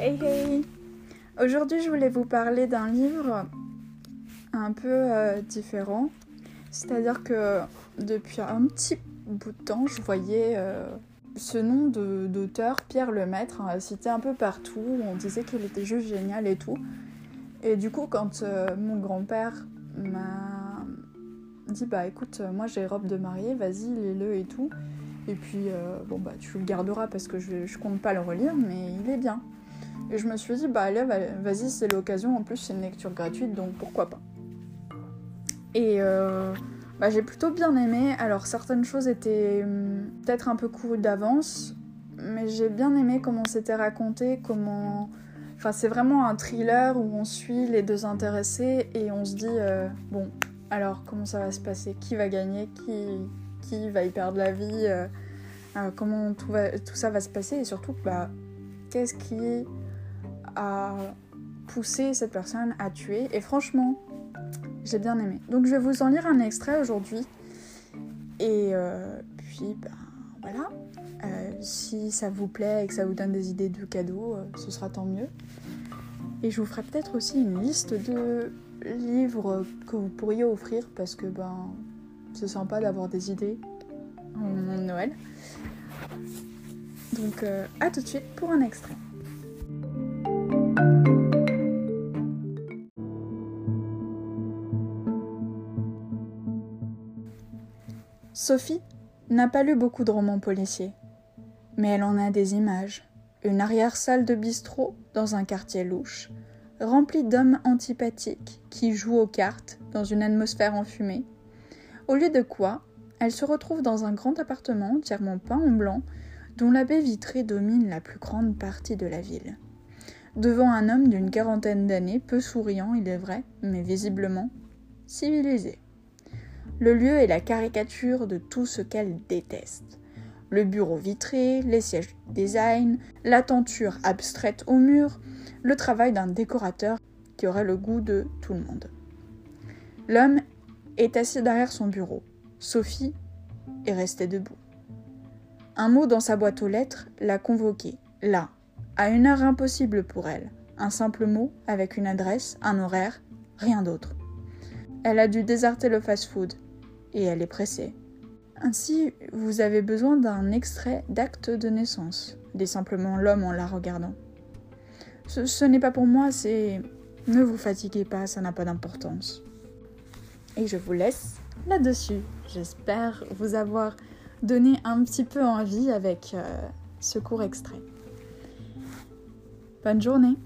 Hey hey Aujourd'hui je voulais vous parler d'un livre un peu euh, différent. C'est-à-dire que depuis un petit bout de temps je voyais euh, ce nom d'auteur, Pierre Lemaître, hein, cité un peu partout. On disait qu'il était juste génial et tout. Et du coup quand euh, mon grand-père m'a dit bah écoute moi j'ai robe de mariée, vas-y lis-le et tout. Et puis bon bah tu le garderas parce que je, je compte pas le relire mais il est bien. Et je me suis dit, bah allez, vas-y, c'est l'occasion. En plus, c'est une lecture gratuite, donc pourquoi pas. Et euh, bah, j'ai plutôt bien aimé. Alors, certaines choses étaient hum, peut-être un peu courues d'avance, mais j'ai bien aimé comment c'était raconté, comment. Enfin, c'est vraiment un thriller où on suit les deux intéressés et on se dit, euh, bon, alors comment ça va se passer? Qui va gagner? Qui, qui va y perdre la vie euh, Comment tout, ça va se passer Et surtout, bah, qu'est-ce qui à pousser cette personne à tuer. Et franchement, j'ai bien aimé. Donc je vais vous en lire un extrait aujourd'hui. Et euh, puis, ben voilà. Euh, si ça vous plaît et que ça vous donne des idées de cadeaux, euh, ce sera tant mieux. Et je vous ferai peut-être aussi une liste de livres que vous pourriez offrir parce que ben c'est sympa d'avoir des idées en Noël. Donc à tout de suite pour un extrait. Sophie n'a pas lu beaucoup de romans policiers, mais elle en a des images. Une arrière-salle de bistrot dans un quartier louche, remplie d'hommes antipathiques qui jouent aux cartes dans une atmosphère enfumée. Au lieu de quoi, elle se retrouve dans un grand appartement entièrement peint en blanc, dont la baie vitrée domine la plus grande partie de la ville. Devant un homme d'une quarantaine d'années, peu souriant, il est vrai, mais visiblement civilisé. Le lieu est la caricature de tout ce qu'elle déteste. Le bureau vitré, les sièges design, la tenture abstraite au mur, le travail d'un décorateur qui aurait le goût de tout le monde. L'homme est assis derrière son bureau. Sophie est restée debout. Un mot dans sa boîte aux lettres l'a convoqué, là, à une heure impossible pour elle. Un simple mot avec une adresse, un horaire, rien d'autre. Elle a dû déserter le fast-food, et elle est pressée. Ainsi, vous avez besoin d'un extrait d'acte de naissance, dit simplement l'homme en la regardant. Ce n'est pas pour moi, c'est... Ne vous fatiguez pas, ça n'a pas d'importance. Et je vous laisse là-dessus. J'espère vous avoir donné un petit peu envie avec euh, ce court extrait. Bonne journée